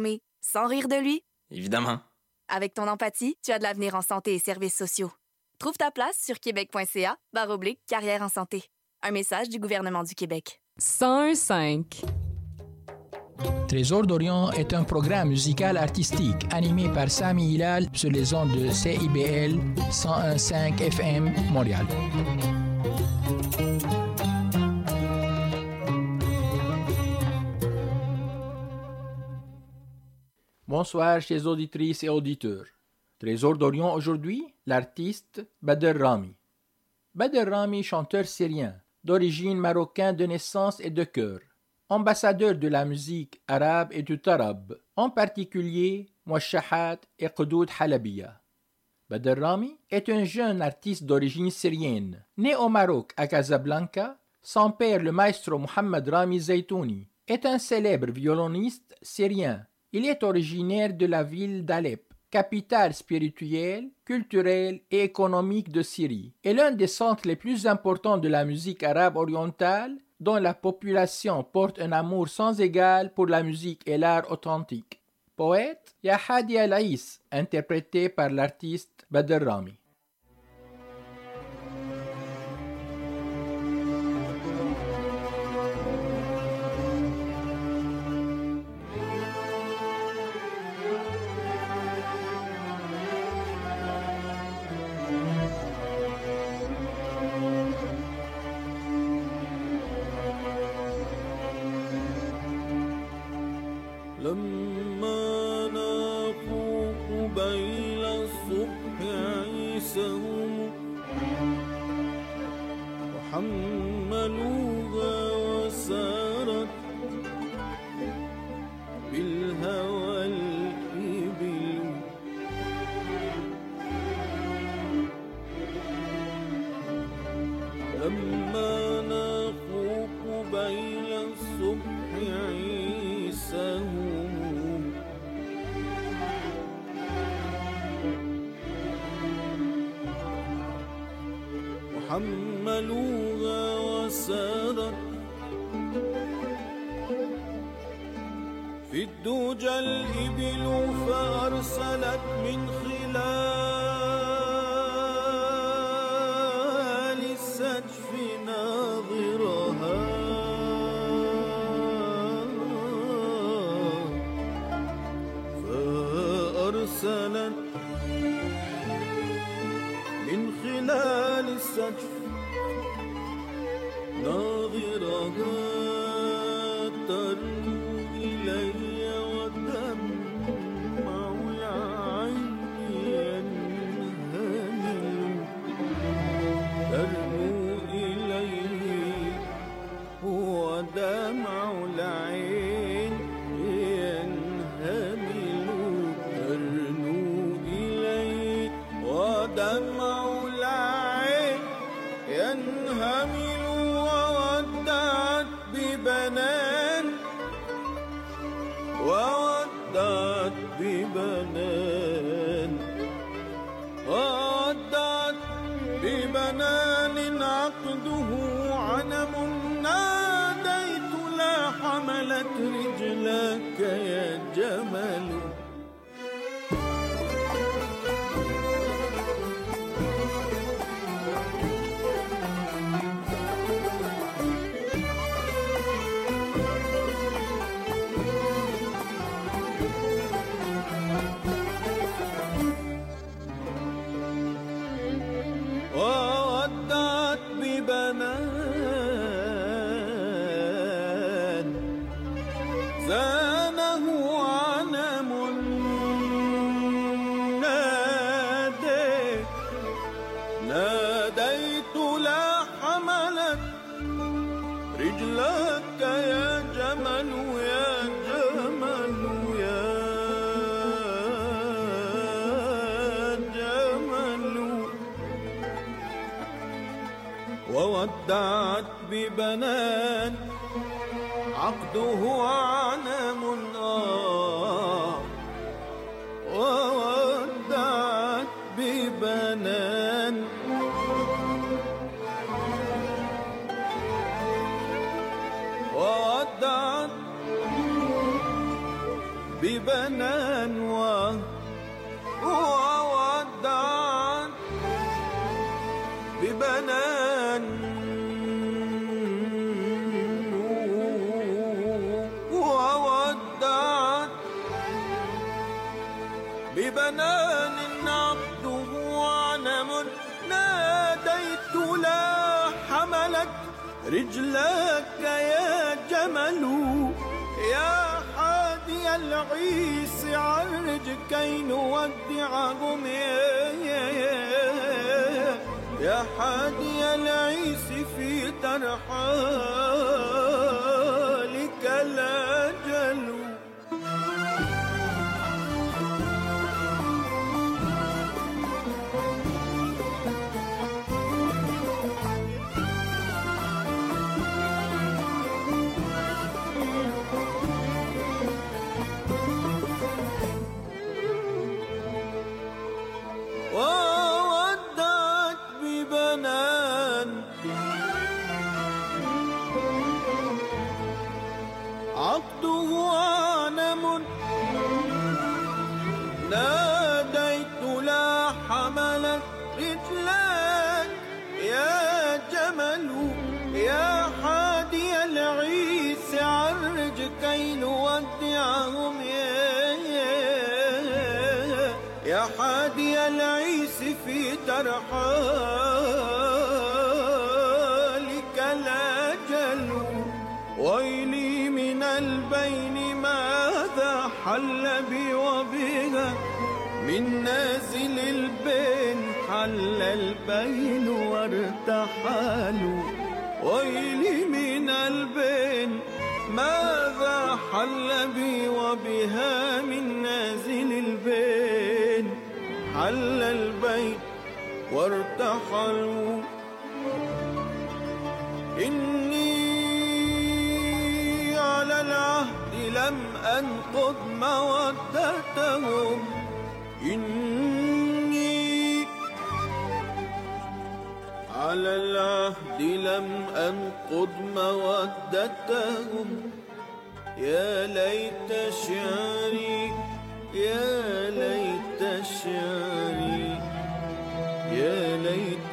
fermé sans rire de lui? Évidemment. Avec ton empathie, tu as de l'avenir en santé et services sociaux. Trouve ta place sur québec.ca oblique carrière en santé. Un message du gouvernement du Québec. 105. Trésor d'Orient est un programme musical artistique animé par Sami Hilal sur les ondes de CIBL 101.5 FM Montréal. Bonsoir chers auditrices et auditeurs. Trésor d'Orient aujourd'hui, l'artiste Bader Rami. Bader Rami, chanteur syrien, d'origine marocaine de naissance et de cœur, ambassadeur de la musique arabe et du tarab, en particulier Mouachahat et Qudud Halabiya. Bader Rami est un jeune artiste d'origine syrienne, né au Maroc à Casablanca. Son père, le maestro Mohamed Rami Zaitouni, est un célèbre violoniste syrien il est originaire de la ville d'Alep, capitale spirituelle, culturelle et économique de Syrie, et l'un des centres les plus importants de la musique arabe orientale, dont la population porte un amour sans égal pour la musique et l'art authentique. Poète, Yahadi Al-Aïs, interprété par l'artiste Badr Rami. حملوها وسارت بالهوى. الإبل فأرسلت من خلال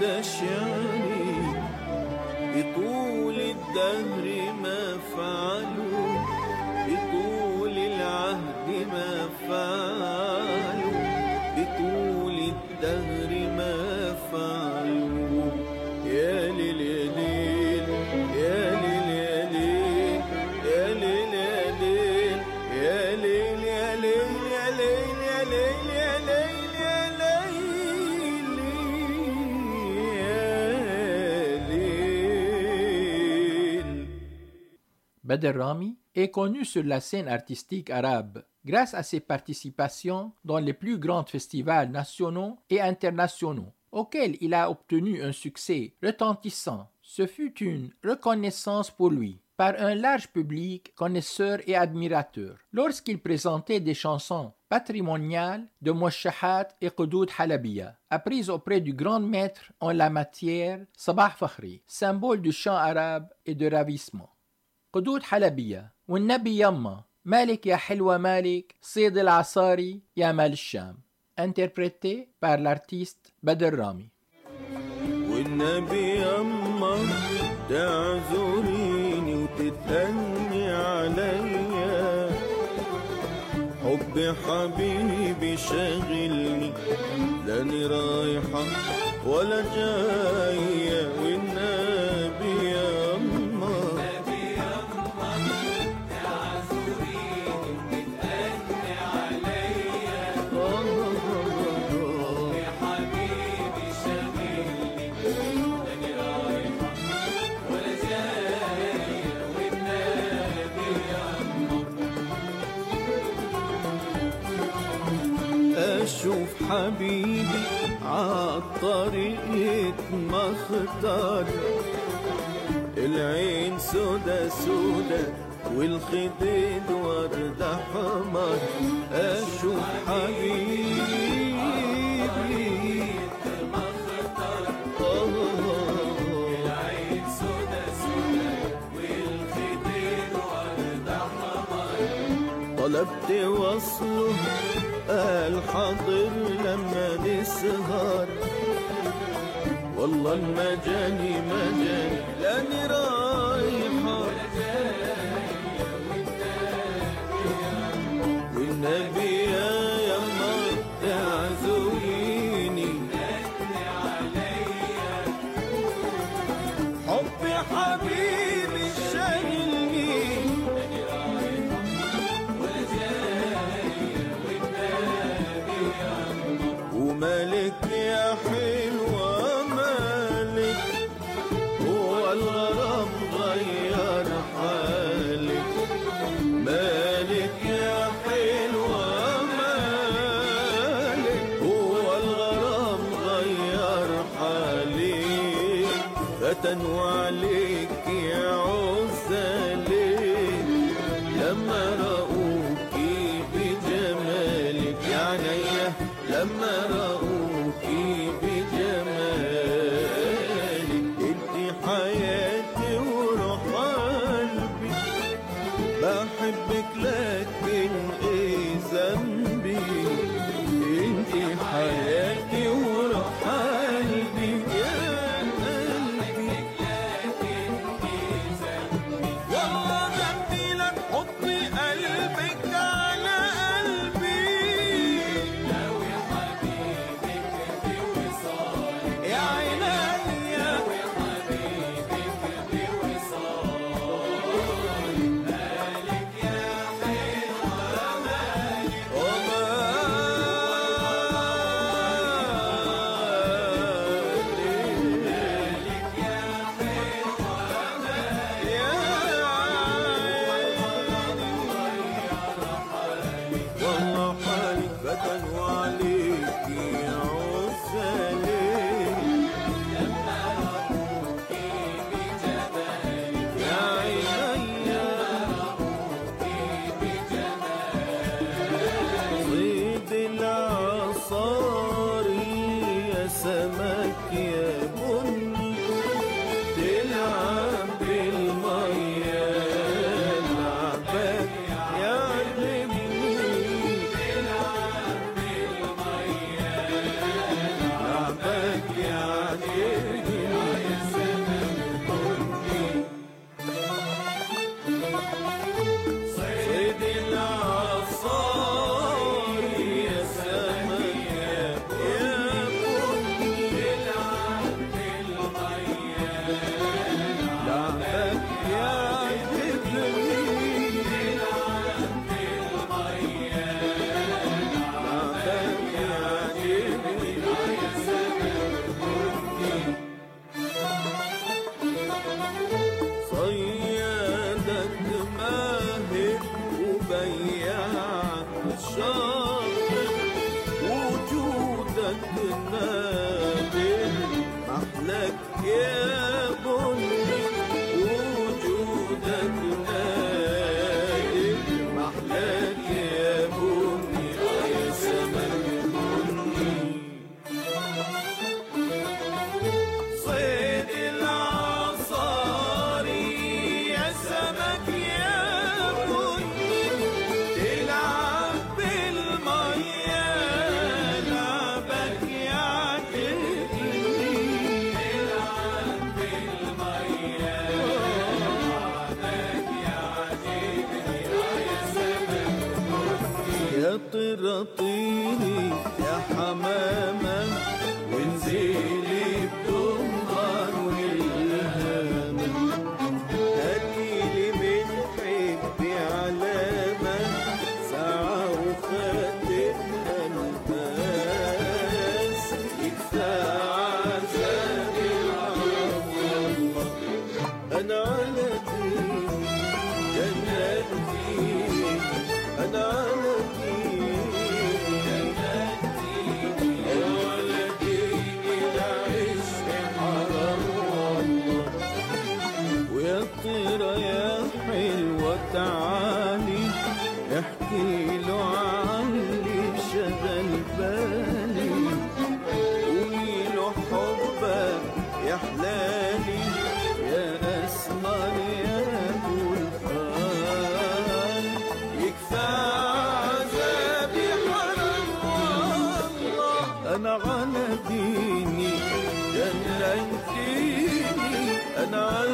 شعري بطول الدهر ما فعلوا. Badr Rami est connu sur la scène artistique arabe grâce à ses participations dans les plus grands festivals nationaux et internationaux, auxquels il a obtenu un succès retentissant. Ce fut une reconnaissance pour lui par un large public connaisseur et admirateur lorsqu'il présentait des chansons patrimoniales de Moshahat et Qudud Halabiya, apprises auprès du grand maître en la matière Sabah Fakhri, symbole du chant arabe et de ravissement. قدود حلبية والنبي يما مالك يا حلوة مالك صيد العصاري يا مال الشام. Interprété par l'artiste Badr Rami. والنبي يما تعذريني وتتهني عليا. حب حبيبي شاغلني لاني رايحة ولا جاية. أشوف حبيبي عالطريق مختار. العين سودا سودا والخديد ورد حمر أشوف حبيبي طلبت وقت الحاضر لما نسهر. والله المجاني مجاني. لا نراه no,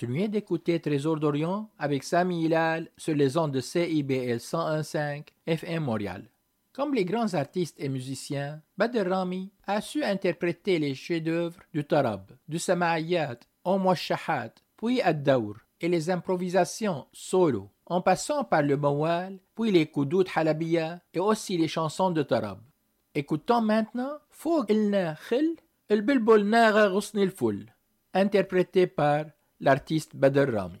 Continuez d'écouter Trésor d'Orient avec Sami Hilal sur les ondes de CIBL 101.5 FM Montréal. Comme les grands artistes et musiciens, Badr Rami a su interpréter les chefs-d'œuvre du tarab, du sama'iyat, au shahat, puis ad-dawr et les improvisations solo, en passant par le mawal, puis les koudoud halabiya et aussi les chansons de tarab. Écoutons maintenant Fouq ilna khil, el bilbul naga ghusni ful interprété par l'artiste Badr Rami.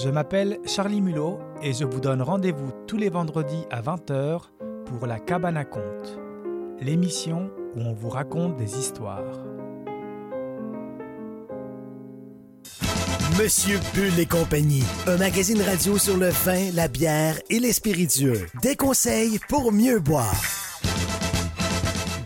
Je m'appelle Charlie Mulot et je vous donne rendez-vous tous les vendredis à 20h pour la Cabane à Contes, l'émission où on vous raconte des histoires. Monsieur Bull et compagnie, un magazine radio sur le vin, la bière et les spiritueux. Des conseils pour mieux boire.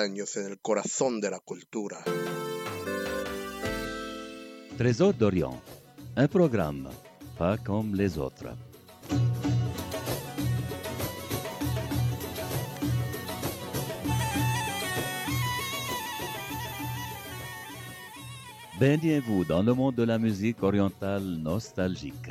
Años en el de la cultura. Trésor d'Orient, un programme pas comme les autres. Baignez-vous dans le monde de la musique orientale nostalgique?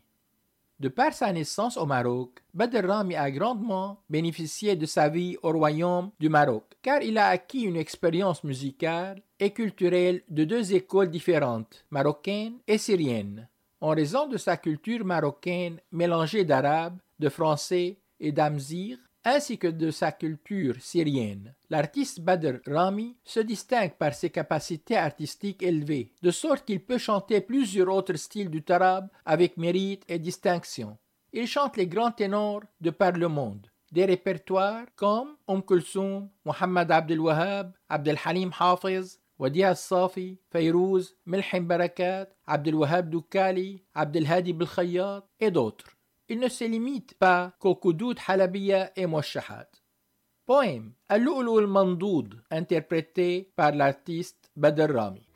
De par sa naissance au Maroc, Badr Rami a grandement bénéficié de sa vie au royaume du Maroc, car il a acquis une expérience musicale et culturelle de deux écoles différentes, marocaine et syrienne. En raison de sa culture marocaine mélangée d'arabe, de français et d'amzir, ainsi que de sa culture syrienne. L'artiste Badr Rami se distingue par ses capacités artistiques élevées, de sorte qu'il peut chanter plusieurs autres styles du tarab avec mérite et distinction. Il chante les grands ténors de par le monde. Des répertoires comme Umm Kulsoum, Muhammad Abdel Wahab, Abdel Halim Hafiz, Wadi Safi, Fayrouz, Milhim Barakat, Abdel Wahab Doukali, Abdel Hadi Belkhayyat et d'autres. Il ne se limite pas qu'au Koudoud Halabiya et Moshahat. Poème interprété par l'artiste Badr Rami.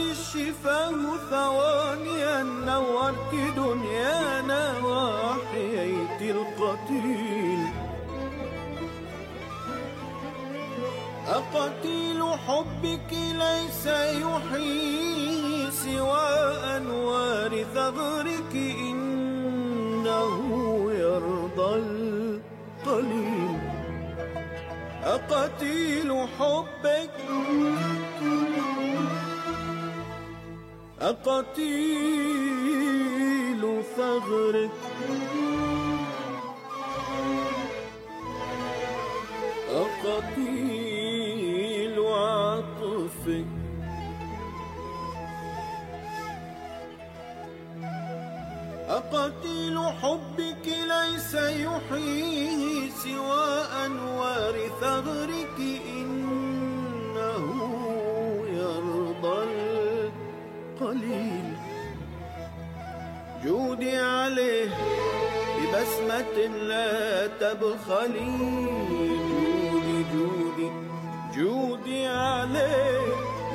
الشفاه ثوانيا نورت دنيانا وأحييت القتيل أقتيل حبك ليس يحيي سوى أنوار ثغرك إنه يرضى القليل. أقتيل قتيل ثغر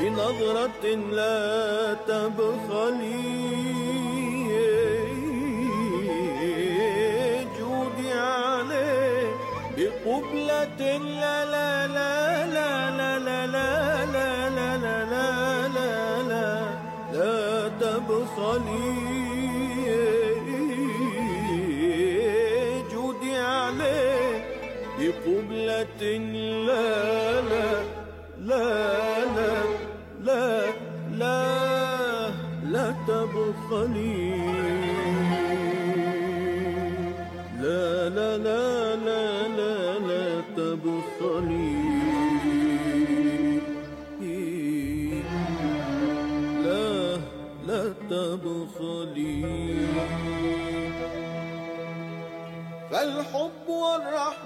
بنظرة لا تبخلي جودي عليه بقبلة لا لا لا لا لا لا لا لا لا لا لا لا لا تبخلي جودي عليه بقبلة لا لا لا تبخلي. لا لا لا لا لا لا تبخلي. لا لا تبخلي. فالحب والرحمن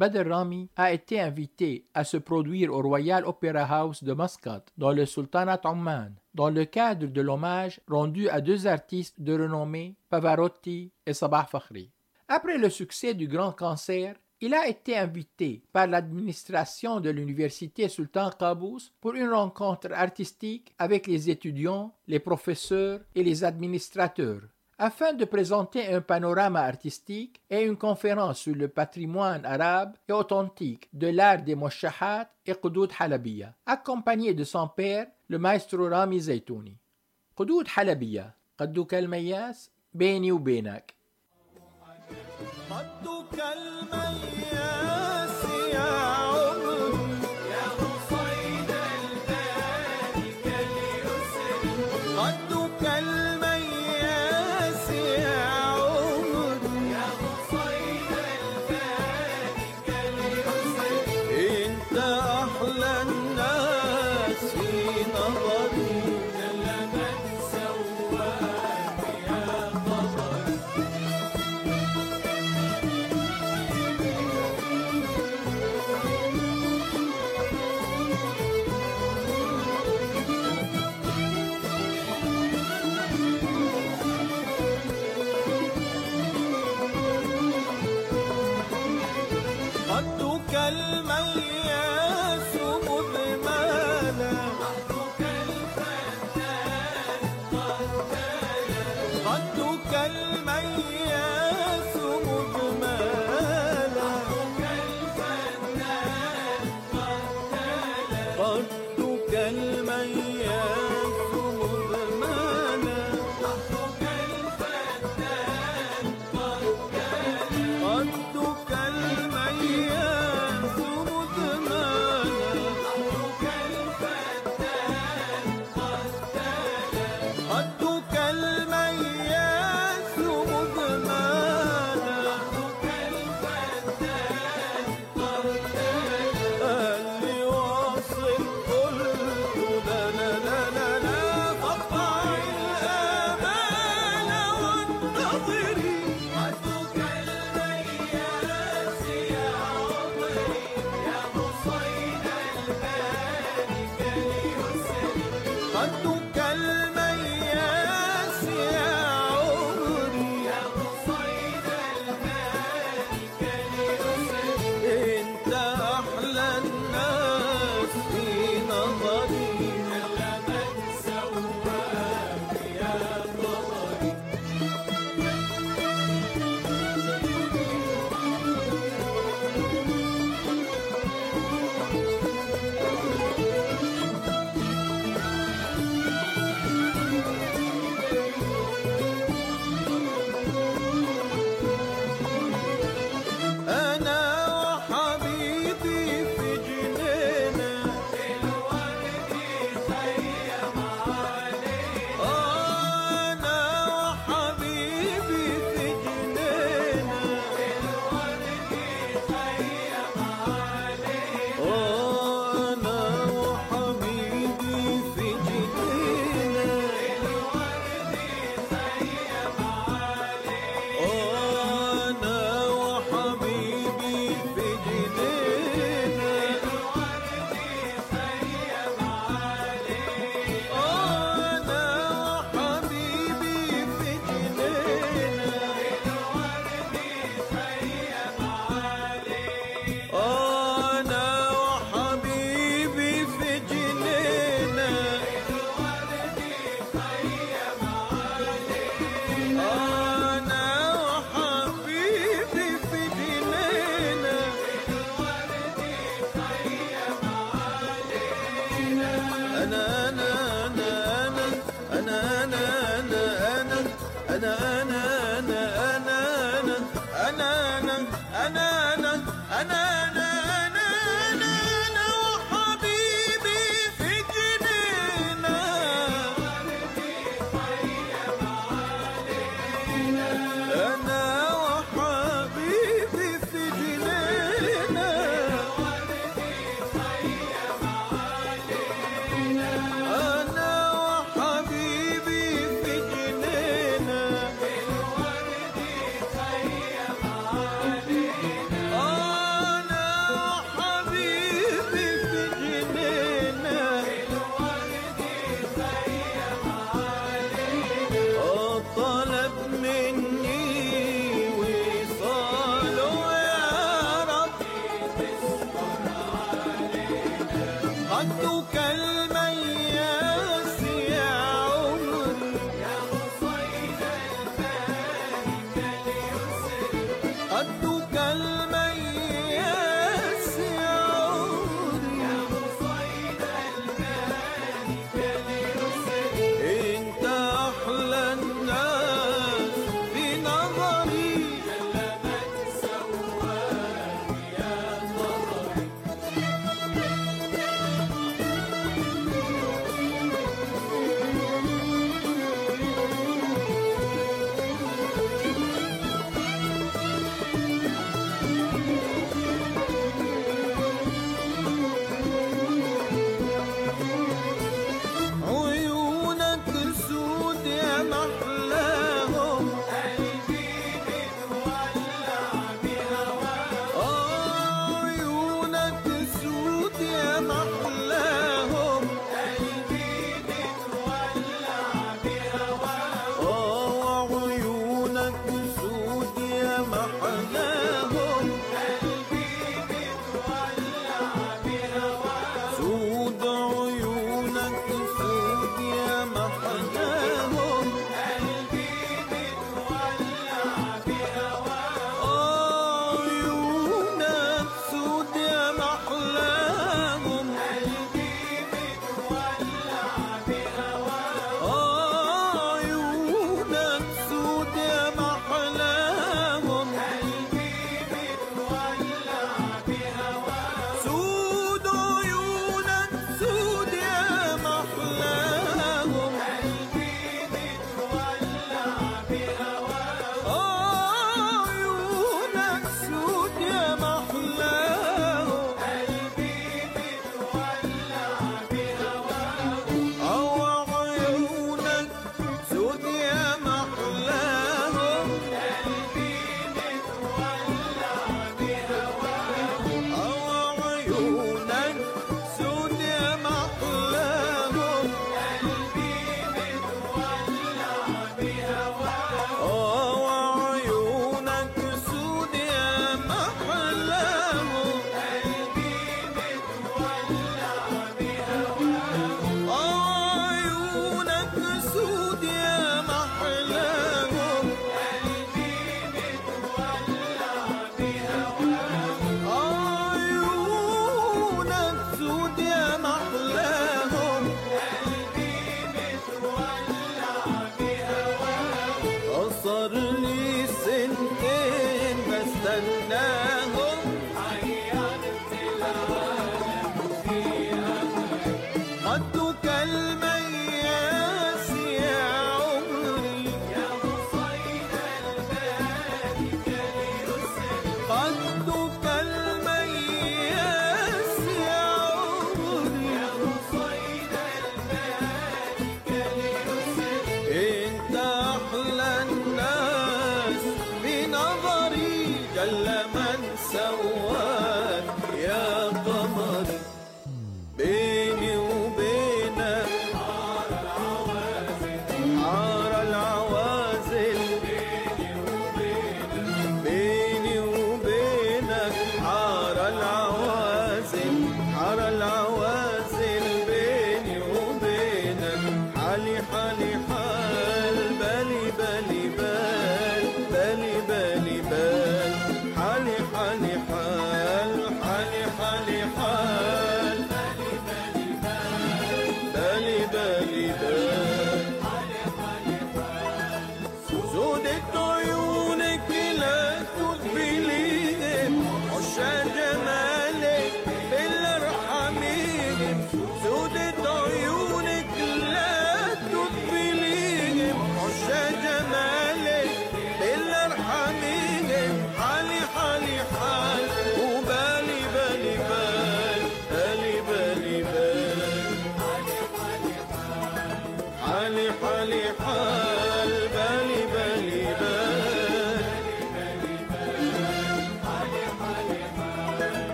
2018, Badr Rami a été invité à se produire au Royal Opera House de Muscat, dans le Sultanat Oman, dans le cadre de l'hommage rendu à deux artistes de renommée, Pavarotti et Sabah Fakhri. Après le succès du Grand Cancer, il a été invité par l'administration de l'université Sultan Qaboos pour une rencontre artistique avec les étudiants, les professeurs et les administrateurs afin de présenter un panorama artistique et une conférence sur le patrimoine arabe et authentique de l'art des Moshahat et Qudud Halabiya, accompagné de son père, le maestro Rami Zaitouni. Qudud Halabiya, قدك المياس بيني وبينك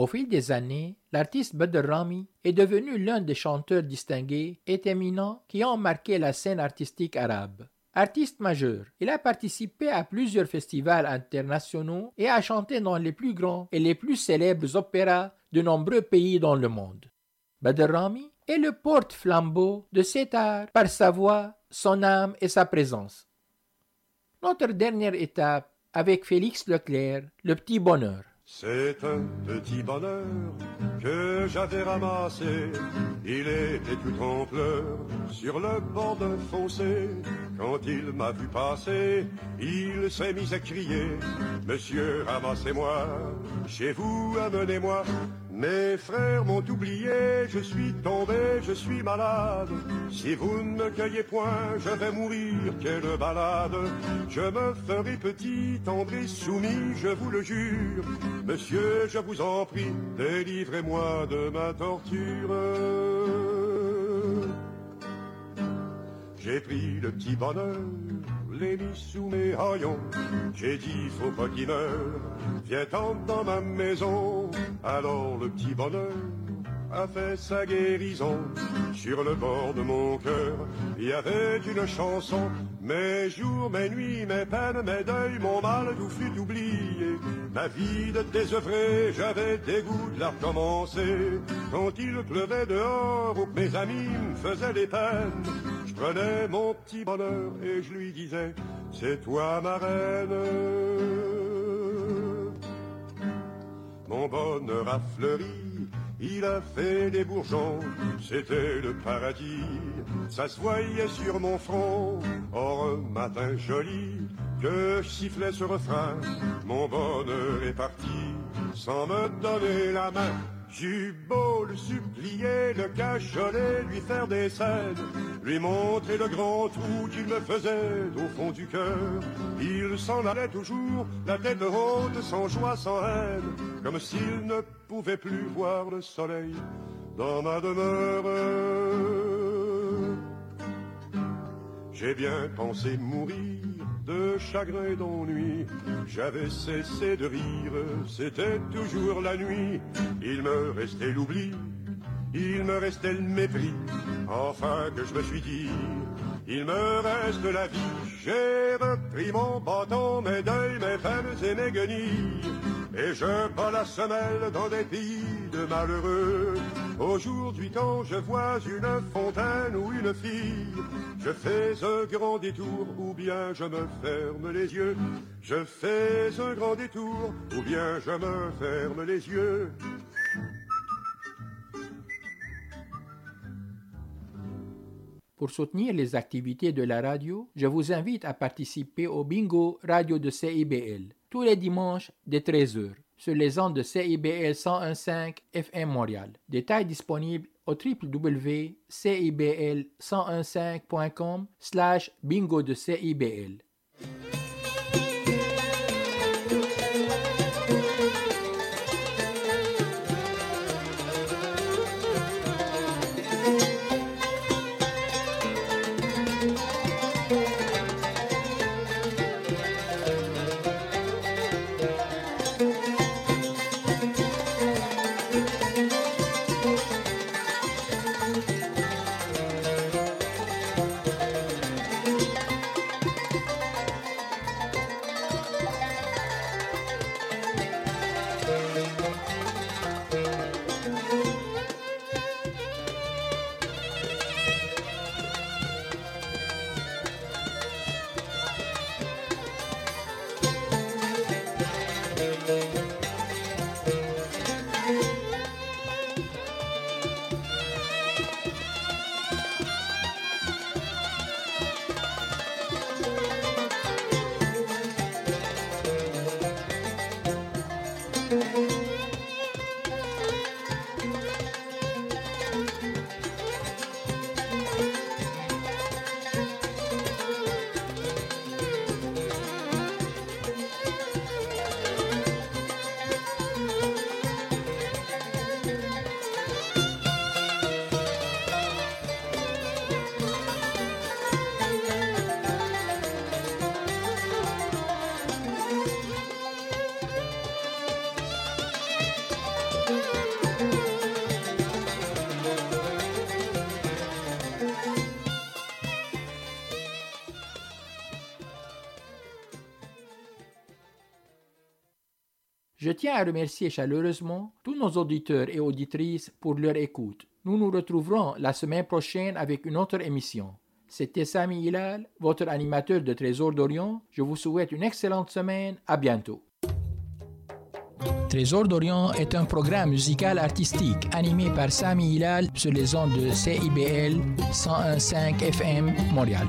Au fil des années, l'artiste Badr Rami est devenu l'un des chanteurs distingués et éminents qui ont marqué la scène artistique arabe. Artiste majeur, il a participé à plusieurs festivals internationaux et a chanté dans les plus grands et les plus célèbres opéras de nombreux pays dans le monde. Badr Rami est le porte-flambeau de cet art par sa voix, son âme et sa présence. Notre dernière étape avec Félix Leclerc, le petit bonheur. C'est un petit bonheur que j'avais ramassé. Il était tout en pleurs sur le bord d'un fossé. Quand il m'a vu passer, il s'est mis à crier Monsieur, ramassez-moi, chez vous, amenez-moi. Mes frères m'ont oublié, je suis tombé, je suis malade. Si vous ne me cueillez point, je vais mourir, quelle balade. Je me ferai petit, tendre soumis, je vous le jure. Monsieur, je vous en prie, délivrez-moi de ma torture. J'ai pris le petit bonheur, l'ai mis sous mes haillons. J'ai dit, faut pas qu'il meure, viens tendre dans ma maison. Alors le petit bonheur a fait sa guérison. Sur le bord de mon cœur, il y avait une chanson. Mes jours, mes nuits, mes peines, mes deuils, mon mal, tout fut oublié. Ma vie de désœuvré, j'avais dégoût de la recommencer. Quand il pleuvait dehors, mes amis me faisaient des peines, je prenais mon petit bonheur et je lui disais, c'est toi ma reine. Mon bonheur a fleuri, il a fait des bourgeons, c'était le paradis, ça se voyait sur mon front. Or matin joli, que je sifflais ce refrain, mon bonheur est parti, sans me donner la main. J'eus beau le supplier, le cajoler, lui faire des scènes, lui montrer le grand trou qu'il me faisait au fond du cœur. Il s'en allait toujours, la tête haute, sans joie, sans haine, comme s'il ne pouvait plus voir le soleil dans ma demeure. J'ai bien pensé mourir de chagrin et d'ennui. J'avais cessé de rire, c'était toujours la nuit. Il me restait l'oubli, il me restait le mépris. Enfin que je me suis dit, il me reste la vie. J'ai repris mon bâton, mes deuils, mes peines et mes guenilles. Et je bats la semelle dans des pays de malheureux. Aujourd'hui quand je vois une fontaine ou une fille, je fais un grand détour ou bien je me ferme les yeux. Je fais un grand détour ou bien je me ferme les yeux. Pour soutenir les activités de la radio, je vous invite à participer au bingo radio de CIBL tous les dimanches dès 13h sur les ondes de CIBL 101.5 FM Montréal. Détails disponibles au www.cibl1015.com slash bingo de CIBL. Je tiens à remercier chaleureusement tous nos auditeurs et auditrices pour leur écoute. Nous nous retrouverons la semaine prochaine avec une autre émission. C'était Sami Hilal, votre animateur de Trésor d'Orient. Je vous souhaite une excellente semaine. À bientôt. Trésor d'Orient est un programme musical artistique animé par Sami Hilal sur les ondes de CIBL 101.5 FM Montréal.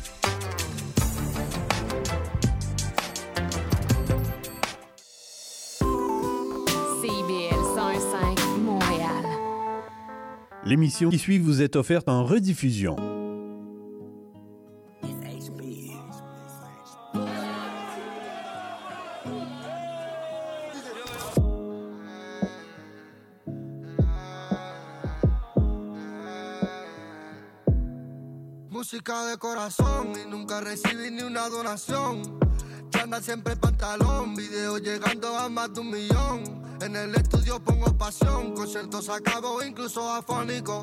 L'émission qui suit vous est offerte en rediffusion. Música de corazón y nunca recibí ni una donación. Chanda siempre pantalón, video llegando a más de un millón. En el estudio pongo pasión, conciertos acabo incluso afónico.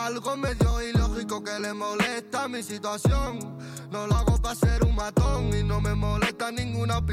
Algo medio ilógico que le molesta mi situación. No lo hago para ser un matón y no me molesta ninguna opinión.